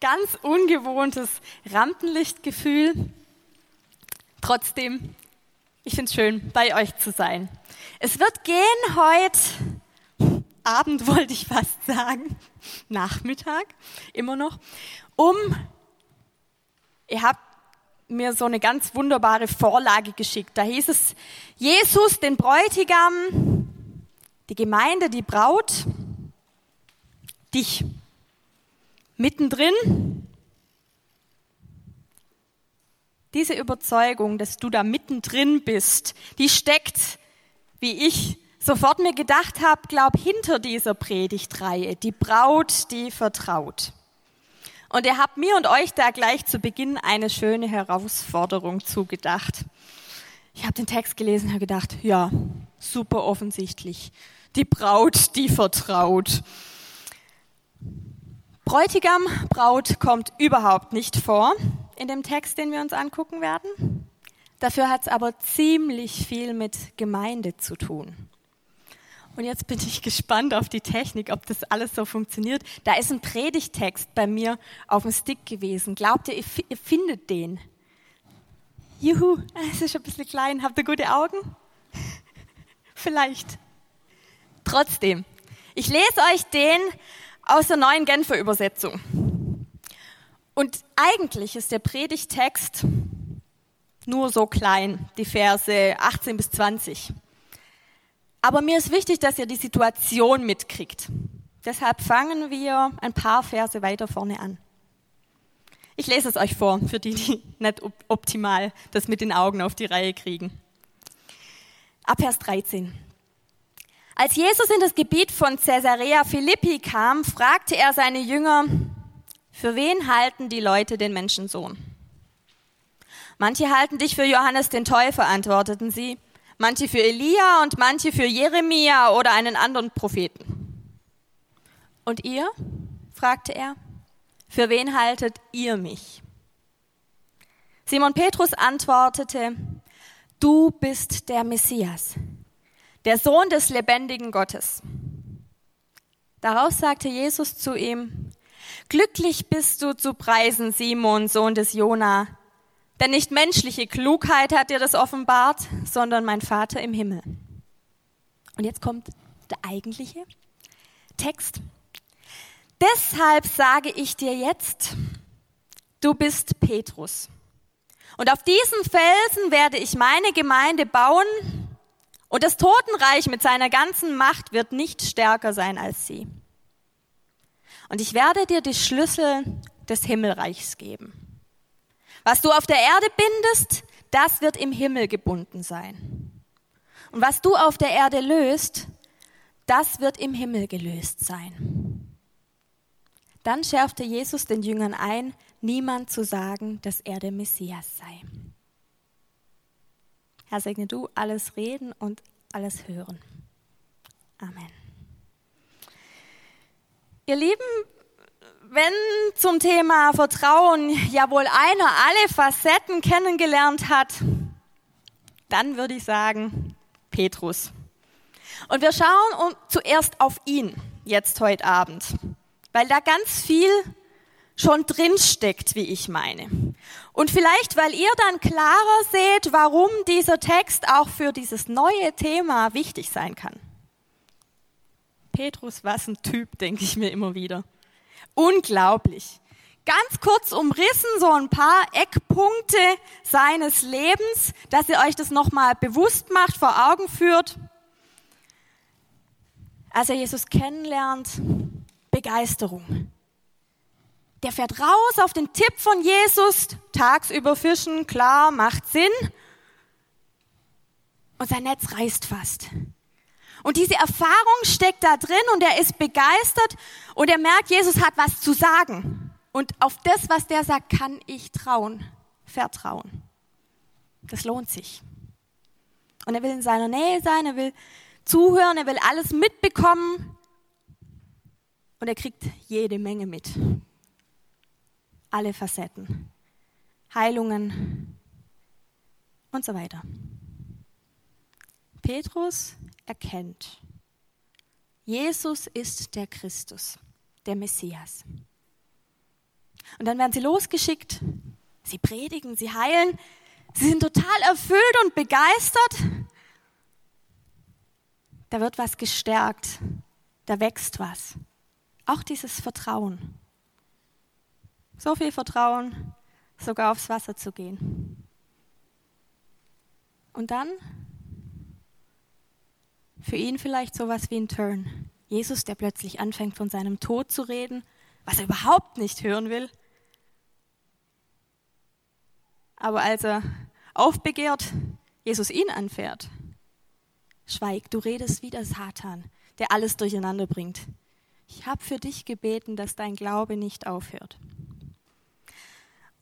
Ganz ungewohntes Rampenlichtgefühl. Trotzdem, ich finde es schön, bei euch zu sein. Es wird gehen heute, Abend wollte ich fast sagen, Nachmittag, immer noch, um, ihr habt mir so eine ganz wunderbare Vorlage geschickt. Da hieß es, Jesus, den Bräutigam, die Gemeinde, die Braut, dich mittendrin. Diese Überzeugung, dass du da mittendrin bist, die steckt, wie ich sofort mir gedacht habe, glaub hinter dieser Predigtreihe, die Braut, die vertraut. Und ihr habt mir und euch da gleich zu Beginn eine schöne Herausforderung zugedacht. Ich habe den Text gelesen und gedacht, ja, super offensichtlich. Die Braut, die vertraut. Bräutigam, Braut kommt überhaupt nicht vor in dem Text, den wir uns angucken werden. Dafür hat es aber ziemlich viel mit Gemeinde zu tun. Und jetzt bin ich gespannt auf die Technik, ob das alles so funktioniert. Da ist ein Predigtext bei mir auf dem Stick gewesen. Glaubt ihr, ihr findet den? Juhu, es ist ein bisschen klein. Habt ihr gute Augen? Vielleicht. Trotzdem, ich lese euch den aus der neuen Genfer Übersetzung. Und eigentlich ist der Predigtext nur so klein, die Verse 18 bis 20. Aber mir ist wichtig, dass ihr die Situation mitkriegt. Deshalb fangen wir ein paar Verse weiter vorne an. Ich lese es euch vor, für die, die nicht optimal das mit den Augen auf die Reihe kriegen. Ab Vers 13. Als Jesus in das Gebiet von Caesarea Philippi kam, fragte er seine Jünger, für wen halten die Leute den Menschensohn? Manche halten dich für Johannes den Täufer, antworteten sie manche für Elia und manche für Jeremia oder einen anderen Propheten. Und ihr? fragte er. Für wen haltet ihr mich? Simon Petrus antwortete, du bist der Messias, der Sohn des lebendigen Gottes. Daraus sagte Jesus zu ihm, Glücklich bist du zu preisen, Simon, Sohn des Jona, denn nicht menschliche Klugheit hat dir das offenbart, sondern mein Vater im Himmel. Und jetzt kommt der eigentliche Text. Deshalb sage ich dir jetzt, du bist Petrus. Und auf diesen Felsen werde ich meine Gemeinde bauen und das Totenreich mit seiner ganzen Macht wird nicht stärker sein als sie. Und ich werde dir die Schlüssel des Himmelreichs geben. Was du auf der Erde bindest, das wird im Himmel gebunden sein. Und was du auf der Erde löst, das wird im Himmel gelöst sein. Dann schärfte Jesus den Jüngern ein, niemand zu sagen, dass er der Messias sei. Herr, segne du alles reden und alles hören. Amen. Ihr Lieben, wenn zum Thema Vertrauen ja wohl einer alle Facetten kennengelernt hat, dann würde ich sagen Petrus. Und wir schauen zuerst auf ihn jetzt heute Abend, weil da ganz viel schon drin steckt, wie ich meine. Und vielleicht, weil ihr dann klarer seht, warum dieser Text auch für dieses neue Thema wichtig sein kann. Petrus, was ein Typ, denke ich mir immer wieder. Unglaublich. Ganz kurz umrissen so ein paar Eckpunkte seines Lebens, dass ihr euch das nochmal bewusst macht, vor Augen führt. Als er Jesus kennenlernt, Begeisterung. Der fährt raus auf den Tipp von Jesus, tagsüber fischen, klar, macht Sinn. Und sein Netz reißt fast. Und diese Erfahrung steckt da drin und er ist begeistert und er merkt, Jesus hat was zu sagen. Und auf das, was der sagt, kann ich trauen, vertrauen. Das lohnt sich. Und er will in seiner Nähe sein, er will zuhören, er will alles mitbekommen. Und er kriegt jede Menge mit. Alle Facetten. Heilungen und so weiter. Petrus erkennt, Jesus ist der Christus, der Messias. Und dann werden sie losgeschickt. Sie predigen, sie heilen. Sie sind total erfüllt und begeistert. Da wird was gestärkt. Da wächst was. Auch dieses Vertrauen. So viel Vertrauen, sogar aufs Wasser zu gehen. Und dann für ihn vielleicht sowas wie ein Turn. Jesus, der plötzlich anfängt von seinem Tod zu reden, was er überhaupt nicht hören will. Aber als er aufbegehrt, Jesus ihn anfährt, schweig, du redest wie der Satan, der alles durcheinander bringt. Ich habe für dich gebeten, dass dein Glaube nicht aufhört.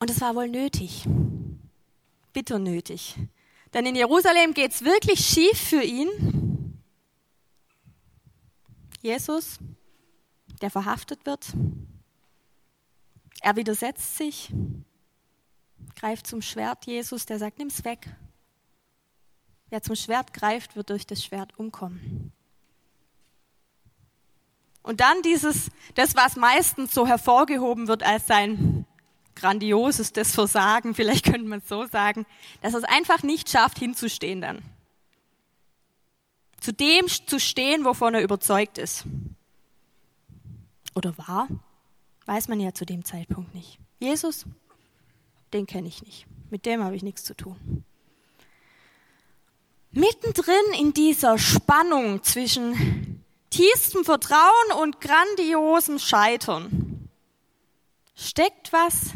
Und es war wohl nötig, bitter nötig. Denn in Jerusalem geht es wirklich schief für ihn. Jesus, der verhaftet wird, er widersetzt sich, greift zum Schwert Jesus, der sagt, nimm's weg. Wer zum Schwert greift, wird durch das Schwert umkommen. Und dann dieses, das, was meistens so hervorgehoben wird als sein grandiosestes Versagen, vielleicht könnte man es so sagen, dass er es einfach nicht schafft, hinzustehen dann. Zu dem zu stehen, wovon er überzeugt ist. Oder war, weiß man ja zu dem Zeitpunkt nicht. Jesus, den kenne ich nicht. Mit dem habe ich nichts zu tun. Mittendrin in dieser Spannung zwischen tiefstem Vertrauen und grandiosem Scheitern steckt was,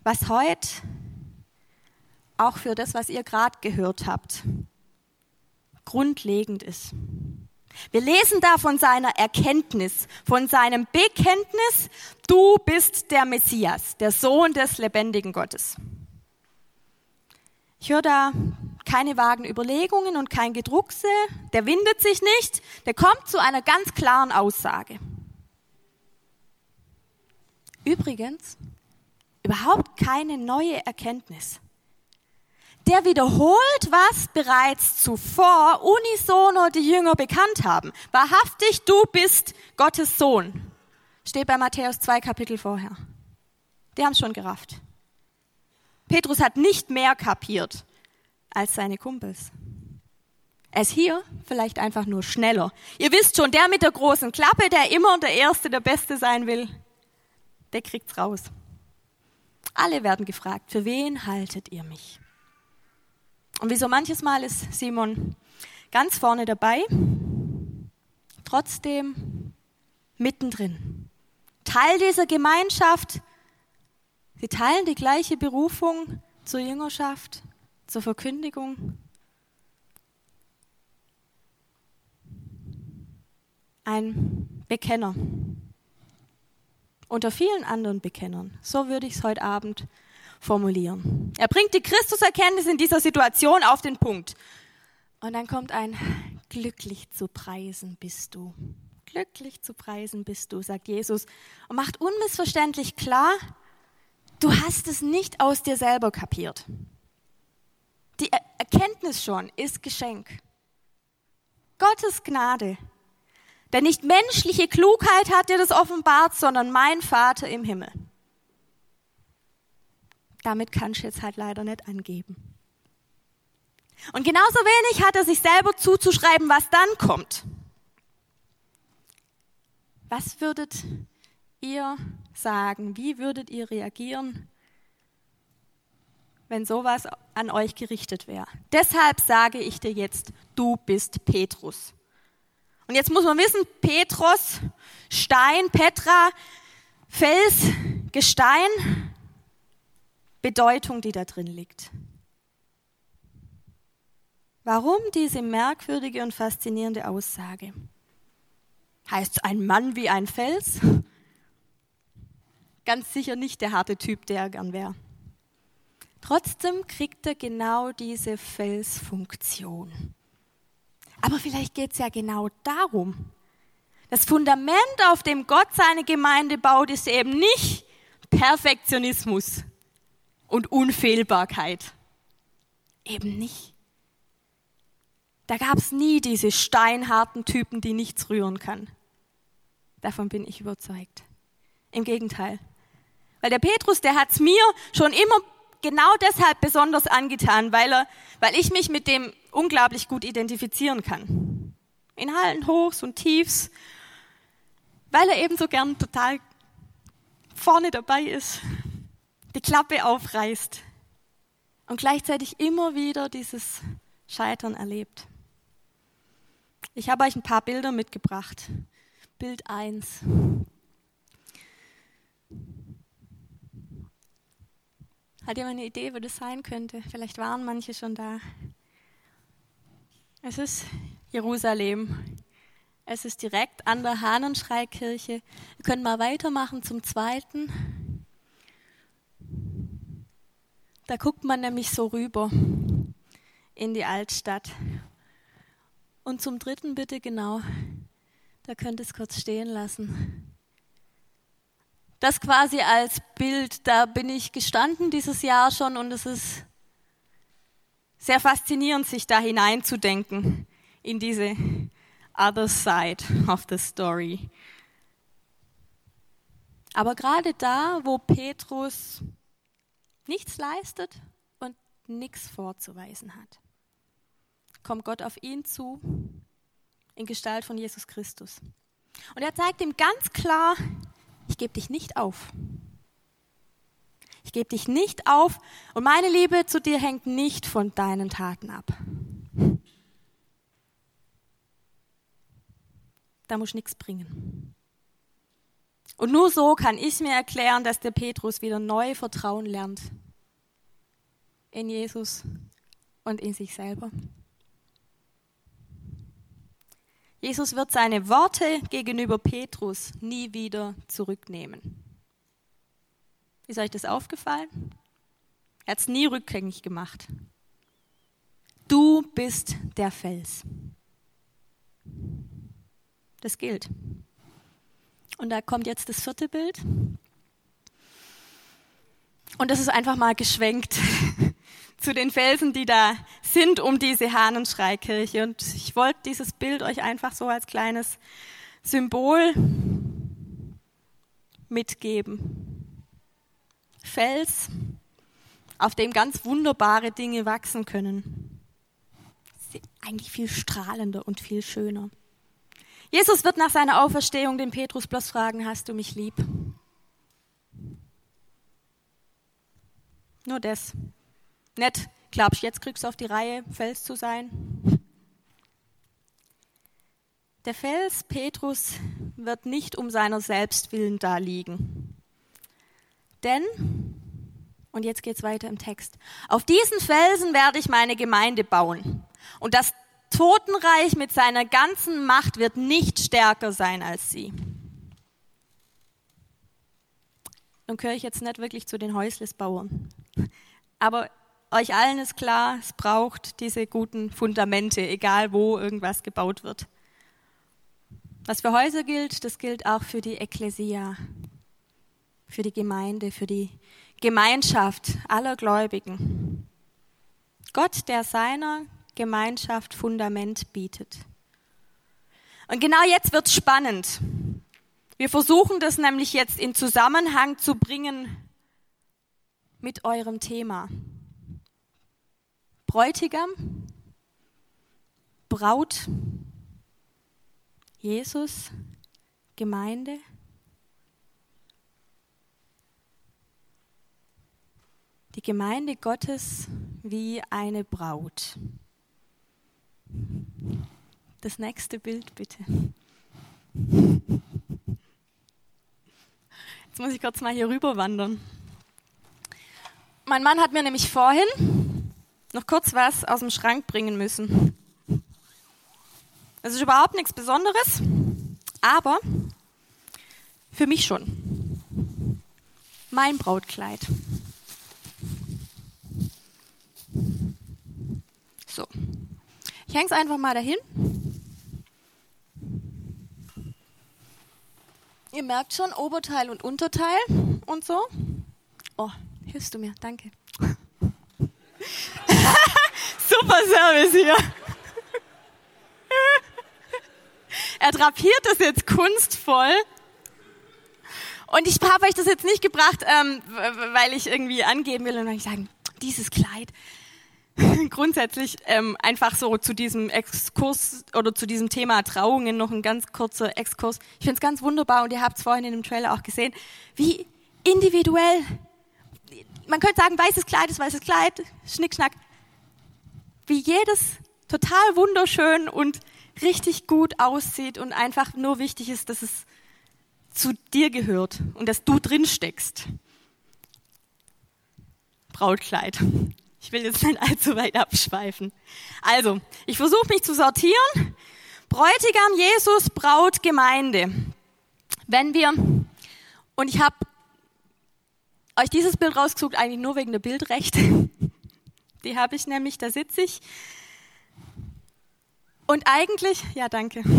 was heute auch für das, was ihr gerade gehört habt, grundlegend ist. Wir lesen da von seiner Erkenntnis, von seinem Bekenntnis, du bist der Messias, der Sohn des lebendigen Gottes. Ich höre da keine vagen Überlegungen und kein Gedruckse, der windet sich nicht, der kommt zu einer ganz klaren Aussage. Übrigens, überhaupt keine neue Erkenntnis. Der wiederholt, was bereits zuvor unisono die Jünger bekannt haben. Wahrhaftig, du bist Gottes Sohn. Steht bei Matthäus 2 Kapitel vorher. Die haben schon gerafft. Petrus hat nicht mehr kapiert als seine Kumpels. Er ist hier vielleicht einfach nur schneller. Ihr wisst schon, der mit der großen Klappe, der immer der Erste, der Beste sein will, der kriegt's raus. Alle werden gefragt, für wen haltet ihr mich? Und wie so manches Mal ist Simon ganz vorne dabei, trotzdem mittendrin. Teil dieser Gemeinschaft. Sie teilen die gleiche Berufung zur Jüngerschaft, zur Verkündigung. Ein Bekenner unter vielen anderen Bekennern. So würde ich es heute Abend formulieren. Er bringt die Christuserkenntnis in dieser Situation auf den Punkt. Und dann kommt ein glücklich zu preisen bist du. Glücklich zu preisen bist du, sagt Jesus und macht unmissverständlich klar, du hast es nicht aus dir selber kapiert. Die Erkenntnis schon ist Geschenk. Gottes Gnade denn nicht menschliche Klugheit hat dir das offenbart, sondern mein Vater im Himmel. Damit kannst du jetzt halt leider nicht angeben. Und genauso wenig hat er sich selber zuzuschreiben, was dann kommt. Was würdet ihr sagen? Wie würdet ihr reagieren, wenn sowas an euch gerichtet wäre? Deshalb sage ich dir jetzt, du bist Petrus. Und jetzt muss man wissen, Petros, Stein, Petra, Fels, Gestein, Bedeutung, die da drin liegt. Warum diese merkwürdige und faszinierende Aussage? Heißt ein Mann wie ein Fels? Ganz sicher nicht der harte Typ, der er gern wäre. Trotzdem kriegt er genau diese Felsfunktion. Aber vielleicht geht es ja genau darum. Das Fundament, auf dem Gott seine Gemeinde baut, ist eben nicht Perfektionismus und Unfehlbarkeit. Eben nicht. Da gab es nie diese steinharten Typen, die nichts rühren kann. Davon bin ich überzeugt. Im Gegenteil, Weil der Petrus, der hat's mir schon immer genau deshalb besonders angetan, weil er, weil ich mich mit dem unglaublich gut identifizieren kann. In allen Hochs und Tiefs, weil er eben so gern total vorne dabei ist, die Klappe aufreißt und gleichzeitig immer wieder dieses Scheitern erlebt. Ich habe euch ein paar Bilder mitgebracht. Bild 1. Hat jemand eine Idee, wo das sein könnte? Vielleicht waren manche schon da. Es ist Jerusalem. Es ist direkt an der Hahnenschreikirche. Wir können mal weitermachen zum zweiten. Da guckt man nämlich so rüber in die Altstadt. Und zum dritten bitte genau. Da könnt ihr es kurz stehen lassen das quasi als Bild, da bin ich gestanden dieses Jahr schon und es ist sehr faszinierend, sich da hineinzudenken in diese other side of the story. Aber gerade da, wo Petrus nichts leistet und nichts vorzuweisen hat, kommt Gott auf ihn zu in Gestalt von Jesus Christus. Und er zeigt ihm ganz klar, ich gebe dich nicht auf. Ich gebe dich nicht auf und meine Liebe zu dir hängt nicht von deinen Taten ab. Da muss nichts bringen. Und nur so kann ich mir erklären, dass der Petrus wieder neu Vertrauen lernt in Jesus und in sich selber. Jesus wird seine Worte gegenüber Petrus nie wieder zurücknehmen. Ist euch das aufgefallen? Er hat es nie rückgängig gemacht. Du bist der Fels. Das gilt. Und da kommt jetzt das vierte Bild. Und das ist einfach mal geschwenkt zu den Felsen, die da sind um diese Hahnenschreikirche. Und ich wollte dieses Bild euch einfach so als kleines Symbol mitgeben. Fels, auf dem ganz wunderbare Dinge wachsen können. Eigentlich viel strahlender und viel schöner. Jesus wird nach seiner Auferstehung den Petrus bloß fragen, hast du mich lieb? Nur das. Nicht, glaubst jetzt kriegst du auf die Reihe, Fels zu sein? Der Fels Petrus wird nicht um seiner selbst willen da liegen. Denn, und jetzt geht's weiter im Text, auf diesen Felsen werde ich meine Gemeinde bauen. Und das Totenreich mit seiner ganzen Macht wird nicht stärker sein als sie. Nun gehöre ich jetzt nicht wirklich zu den Häuslesbauern. Aber euch allen ist klar, es braucht diese guten Fundamente, egal wo irgendwas gebaut wird. Was für Häuser gilt, das gilt auch für die Ekklesia, für die Gemeinde, für die Gemeinschaft aller Gläubigen. Gott, der seiner Gemeinschaft Fundament bietet. Und genau jetzt wird's spannend. Wir versuchen das nämlich jetzt in Zusammenhang zu bringen mit eurem Thema. Bräutigam, Braut, Jesus, Gemeinde. Die Gemeinde Gottes wie eine Braut. Das nächste Bild bitte. Jetzt muss ich kurz mal hier rüber wandern. Mein Mann hat mir nämlich vorhin noch kurz was aus dem Schrank bringen müssen. Es ist überhaupt nichts Besonderes, aber für mich schon. Mein Brautkleid. So. Ich hänge es einfach mal dahin. Ihr merkt schon, Oberteil und Unterteil und so. Oh, hilfst du mir? Danke. Super Service hier. Er drapiert das jetzt kunstvoll. Und ich habe euch das jetzt nicht gebracht, ähm, weil ich irgendwie angeben will und weil ich sagen, dieses Kleid. Grundsätzlich ähm, einfach so zu diesem Exkurs oder zu diesem Thema Trauungen noch ein ganz kurzer Exkurs. Ich finde es ganz wunderbar und ihr habt es vorhin in dem Trailer auch gesehen, wie individuell, man könnte sagen, weißes Kleid ist weißes Kleid, Schnickschnack, wie jedes total wunderschön und richtig gut aussieht und einfach nur wichtig ist, dass es zu dir gehört und dass du drin steckst. Brautkleid. Ich will jetzt nicht allzu weit abschweifen. Also, ich versuche mich zu sortieren. Bräutigam, Jesus, Braut, Gemeinde. Wenn wir, und ich habe euch dieses Bild rausgesucht, eigentlich nur wegen der Bildrechte. Die habe ich nämlich, da sitze ich. Und eigentlich, ja, danke.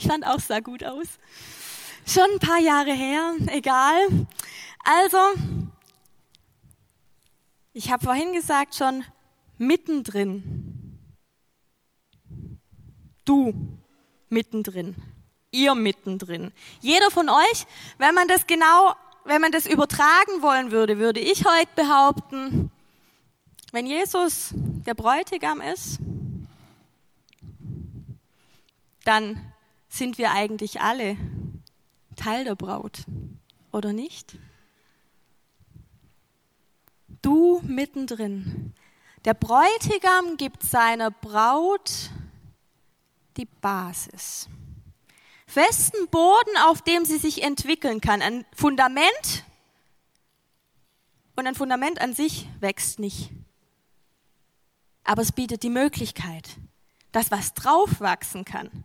Ich fand auch, sah gut aus. Schon ein paar Jahre her, egal. Also, ich habe vorhin gesagt schon, mittendrin. Du mittendrin. Ihr mittendrin. Jeder von euch, wenn man das genau, wenn man das übertragen wollen würde, würde ich heute behaupten, wenn Jesus der Bräutigam ist, dann sind wir eigentlich alle Teil der Braut, oder nicht? Du mittendrin. Der Bräutigam gibt seiner Braut die Basis. Festen Boden, auf dem sie sich entwickeln kann. Ein Fundament und ein Fundament an sich wächst nicht. Aber es bietet die Möglichkeit, dass was drauf wachsen kann.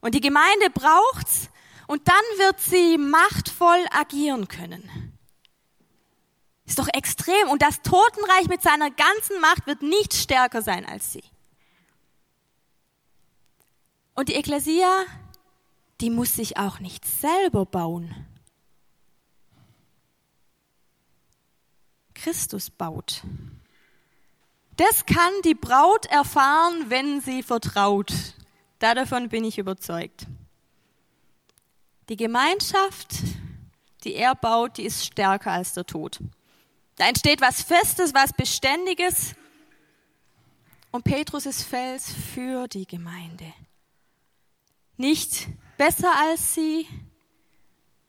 Und die Gemeinde braucht's und dann wird sie machtvoll agieren können. Ist doch extrem. Und das Totenreich mit seiner ganzen Macht wird nicht stärker sein als sie. Und die Ekklesia, die muss sich auch nicht selber bauen. Christus baut. Das kann die Braut erfahren, wenn sie vertraut. Davon bin ich überzeugt. Die Gemeinschaft, die er baut, die ist stärker als der Tod. Da entsteht was Festes, was Beständiges. Und Petrus ist Fels für die Gemeinde. Nicht besser als sie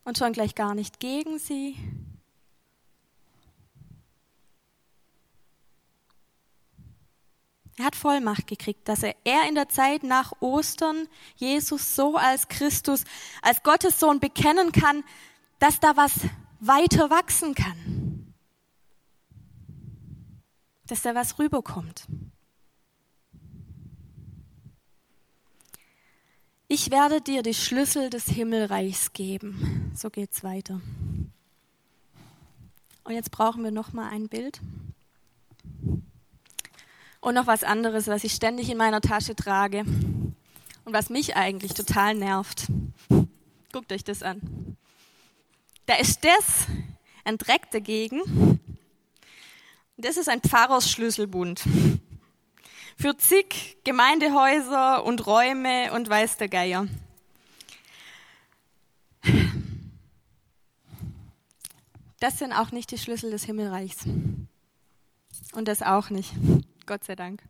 und schon gleich gar nicht gegen sie, Er hat Vollmacht gekriegt, dass er, er in der Zeit nach Ostern Jesus so als Christus, als Gottes Sohn bekennen kann, dass da was weiter wachsen kann. Dass da was rüberkommt. Ich werde dir die Schlüssel des Himmelreichs geben. So geht's weiter. Und jetzt brauchen wir noch mal ein Bild. Und noch was anderes, was ich ständig in meiner Tasche trage und was mich eigentlich total nervt. Guckt euch das an. Da ist das ein Dreck dagegen. Das ist ein Pfarrersschlüsselbund. Für zig Gemeindehäuser und Räume und weiß der Geier. Das sind auch nicht die Schlüssel des Himmelreichs. Und das auch nicht. Gott sei Dank.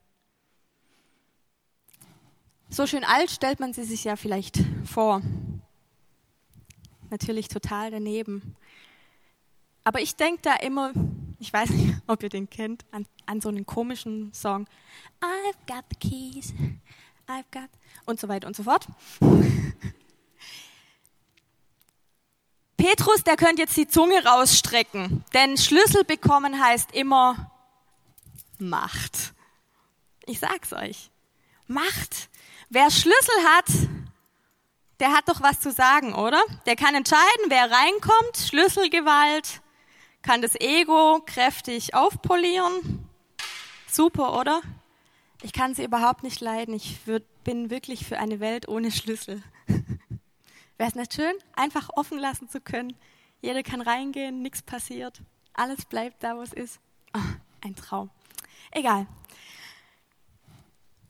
So schön alt stellt man sie sich ja vielleicht vor. Natürlich total daneben. Aber ich denke da immer, ich weiß nicht, ob ihr den kennt, an, an so einen komischen Song. I've got the keys, I've got und so weiter und so fort. Petrus, der könnte jetzt die Zunge rausstrecken, denn Schlüssel bekommen heißt immer Macht. Ich sag's euch. Macht. Wer Schlüssel hat, der hat doch was zu sagen, oder? Der kann entscheiden, wer reinkommt. Schlüsselgewalt, kann das Ego kräftig aufpolieren. Super, oder? Ich kann sie überhaupt nicht leiden. Ich würd, bin wirklich für eine Welt ohne Schlüssel. Wäre es nicht schön, einfach offen lassen zu können? Jeder kann reingehen, nichts passiert. Alles bleibt da, wo es ist. Oh, ein Traum. Egal.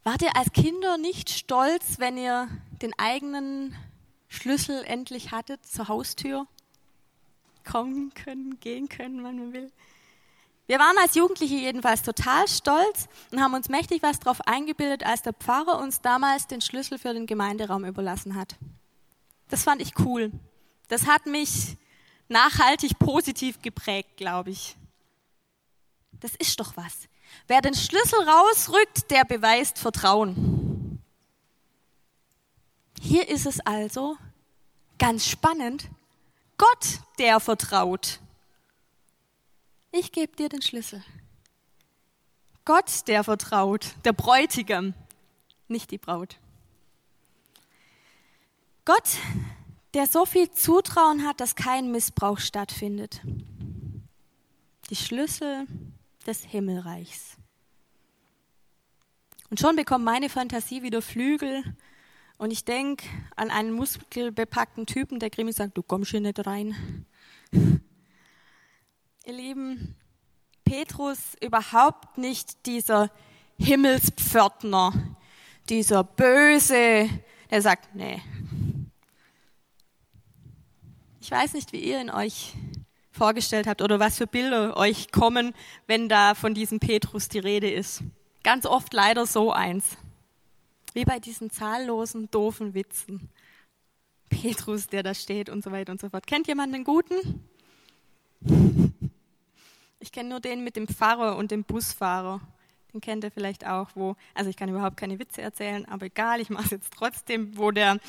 Wart ihr als Kinder nicht stolz, wenn ihr den eigenen Schlüssel endlich hattet zur Haustür, kommen können, gehen können, wann man will. Wir waren als Jugendliche jedenfalls total stolz und haben uns mächtig was darauf eingebildet, als der Pfarrer uns damals den Schlüssel für den Gemeinderaum überlassen hat. Das fand ich cool. Das hat mich nachhaltig positiv geprägt, glaube ich. Das ist doch was. Wer den Schlüssel rausrückt, der beweist Vertrauen. Hier ist es also ganz spannend. Gott, der vertraut. Ich gebe dir den Schlüssel. Gott, der vertraut, der Bräutigam, nicht die Braut. Gott, der so viel Zutrauen hat, dass kein Missbrauch stattfindet. Die Schlüssel des Himmelreichs. Und schon bekommt meine Fantasie wieder Flügel und ich denke an einen muskelbepackten Typen, der Krimi sagt, du kommst hier nicht rein. Ihr Lieben, Petrus überhaupt nicht dieser Himmelspförtner, dieser Böse, der sagt, nee. Ich weiß nicht, wie ihr in euch vorgestellt habt oder was für Bilder euch kommen, wenn da von diesem Petrus die Rede ist. Ganz oft leider so eins. Wie bei diesen zahllosen, doofen Witzen. Petrus, der da steht und so weiter und so fort. Kennt jemand einen guten? Ich kenne nur den mit dem Pfarrer und dem Busfahrer. Den kennt ihr vielleicht auch, wo, also ich kann überhaupt keine Witze erzählen, aber egal, ich mache es jetzt trotzdem, wo der,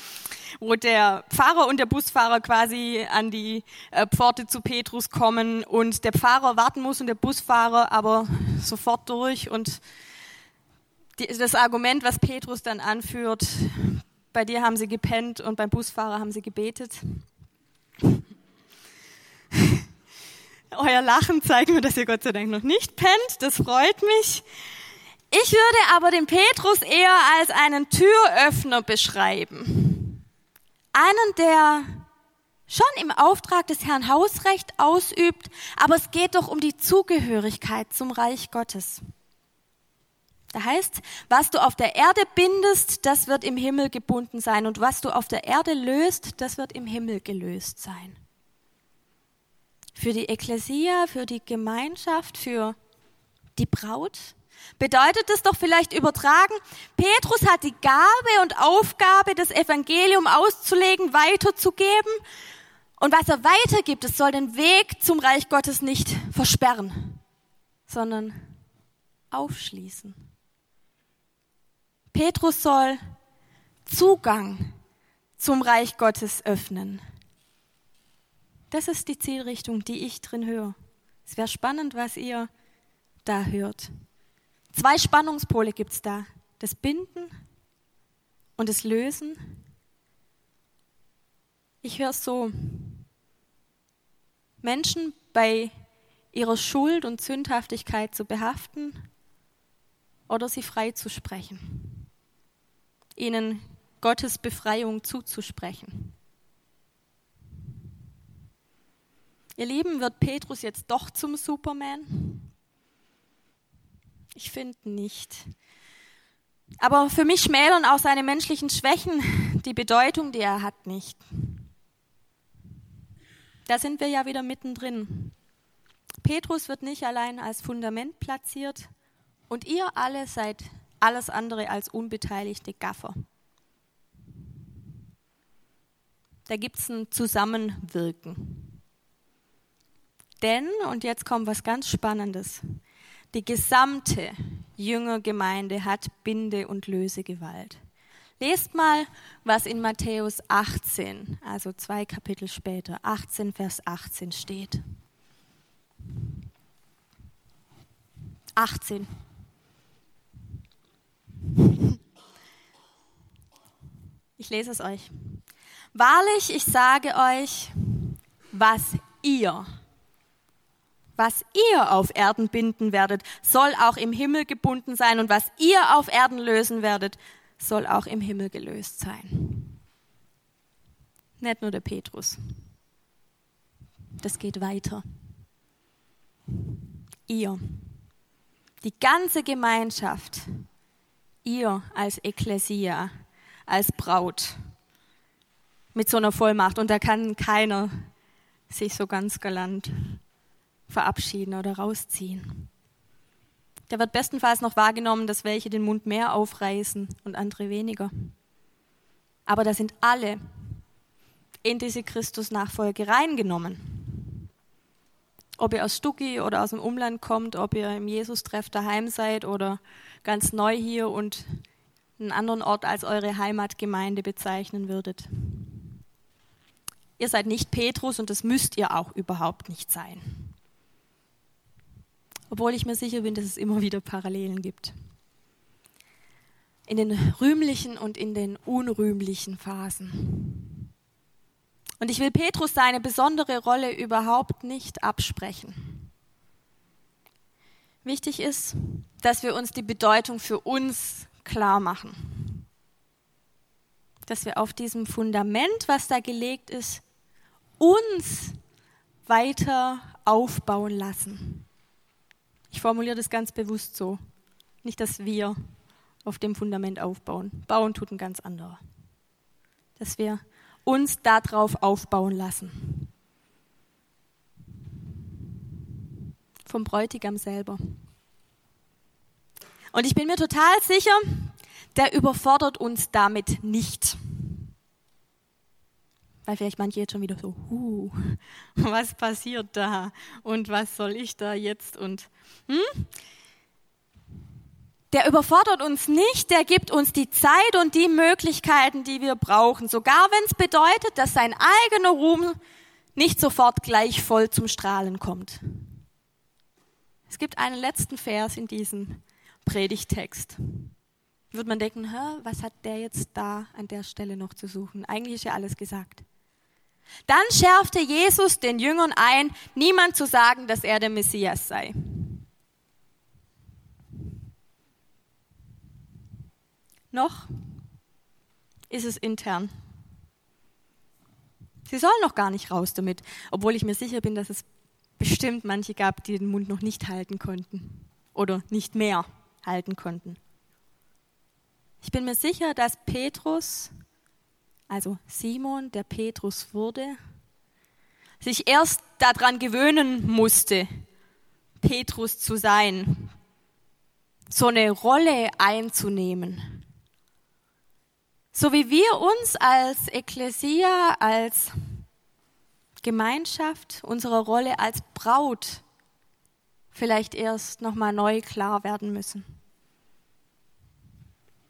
wo der Pfarrer und der Busfahrer quasi an die äh, Pforte zu Petrus kommen und der Pfarrer warten muss und der Busfahrer aber sofort durch und das Argument, was Petrus dann anführt, bei dir haben sie gepennt und beim Busfahrer haben sie gebetet. Euer Lachen zeigt mir, dass ihr Gott sei Dank noch nicht pennt. Das freut mich. Ich würde aber den Petrus eher als einen Türöffner beschreiben. Einen, der schon im Auftrag des Herrn Hausrecht ausübt, aber es geht doch um die Zugehörigkeit zum Reich Gottes. Da heißt, was du auf der Erde bindest, das wird im Himmel gebunden sein und was du auf der Erde löst, das wird im Himmel gelöst sein. Für die Ekklesia, für die Gemeinschaft, für die Braut bedeutet es doch vielleicht übertragen, Petrus hat die Gabe und Aufgabe, das Evangelium auszulegen, weiterzugeben. Und was er weitergibt, es soll den Weg zum Reich Gottes nicht versperren, sondern aufschließen. Petrus soll Zugang zum Reich Gottes öffnen. Das ist die Zielrichtung, die ich drin höre. Es wäre spannend, was ihr da hört. Zwei Spannungspole gibt es da. Das Binden und das Lösen. Ich höre es so. Menschen bei ihrer Schuld und Sündhaftigkeit zu behaften oder sie frei zu sprechen. Ihnen Gottes Befreiung zuzusprechen. Ihr Lieben, wird Petrus jetzt doch zum Superman? Ich finde nicht. Aber für mich schmälern auch seine menschlichen Schwächen die Bedeutung, die er hat, nicht. Da sind wir ja wieder mittendrin. Petrus wird nicht allein als Fundament platziert und ihr alle seid alles andere als unbeteiligte Gaffer. Da gibt es ein Zusammenwirken. Denn, und jetzt kommt was ganz Spannendes, die gesamte Jüngergemeinde hat Binde- und Lösegewalt. Lest mal, was in Matthäus 18, also zwei Kapitel später, 18 Vers 18 steht. 18. Ich lese es euch. Wahrlich, ich sage euch, was ihr was ihr auf Erden binden werdet, soll auch im Himmel gebunden sein und was ihr auf Erden lösen werdet, soll auch im Himmel gelöst sein. Nicht nur der Petrus. Das geht weiter. Ihr, die ganze Gemeinschaft, ihr als Ekklesia, als Braut, mit so einer Vollmacht und da kann keiner sich so ganz galant verabschieden oder rausziehen. Da wird bestenfalls noch wahrgenommen, dass welche den Mund mehr aufreißen und andere weniger. Aber da sind alle in diese Christus-Nachfolge reingenommen. Ob ihr aus Stucki oder aus dem Umland kommt, ob ihr im Jesus-Treff daheim seid oder ganz neu hier und einen anderen Ort als eure Heimatgemeinde bezeichnen würdet. Ihr seid nicht Petrus und das müsst ihr auch überhaupt nicht sein obwohl ich mir sicher bin, dass es immer wieder Parallelen gibt. In den rühmlichen und in den unrühmlichen Phasen. Und ich will Petrus seine besondere Rolle überhaupt nicht absprechen. Wichtig ist, dass wir uns die Bedeutung für uns klar machen. Dass wir auf diesem Fundament, was da gelegt ist, uns weiter aufbauen lassen. Ich formuliere das ganz bewusst so. Nicht, dass wir auf dem Fundament aufbauen. Bauen tut ein ganz anderer. Dass wir uns darauf aufbauen lassen. Vom Bräutigam selber. Und ich bin mir total sicher, der überfordert uns damit nicht. Weil vielleicht manche jetzt schon wieder so, huh, was passiert da und was soll ich da jetzt und hm? Der überfordert uns nicht, der gibt uns die Zeit und die Möglichkeiten, die wir brauchen, sogar wenn es bedeutet, dass sein eigener Ruhm nicht sofort gleich voll zum Strahlen kommt. Es gibt einen letzten Vers in diesem Predigtext. Würde man denken, Hä, was hat der jetzt da an der Stelle noch zu suchen? Eigentlich ist ja alles gesagt. Dann schärfte Jesus den Jüngern ein, niemand zu sagen, dass er der Messias sei. Noch ist es intern. Sie sollen noch gar nicht raus damit, obwohl ich mir sicher bin, dass es bestimmt manche gab, die den Mund noch nicht halten konnten oder nicht mehr halten konnten. Ich bin mir sicher, dass Petrus also Simon, der Petrus wurde, sich erst daran gewöhnen musste, Petrus zu sein, so eine Rolle einzunehmen. So wie wir uns als Ekklesia, als Gemeinschaft unserer Rolle als Braut vielleicht erst nochmal neu klar werden müssen.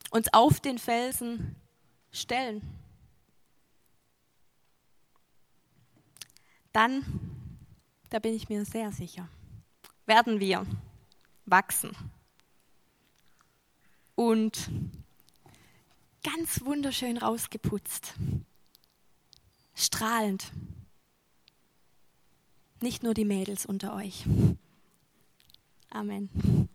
Uns auf den Felsen stellen. dann, da bin ich mir sehr sicher, werden wir wachsen und ganz wunderschön rausgeputzt, strahlend. Nicht nur die Mädels unter euch. Amen.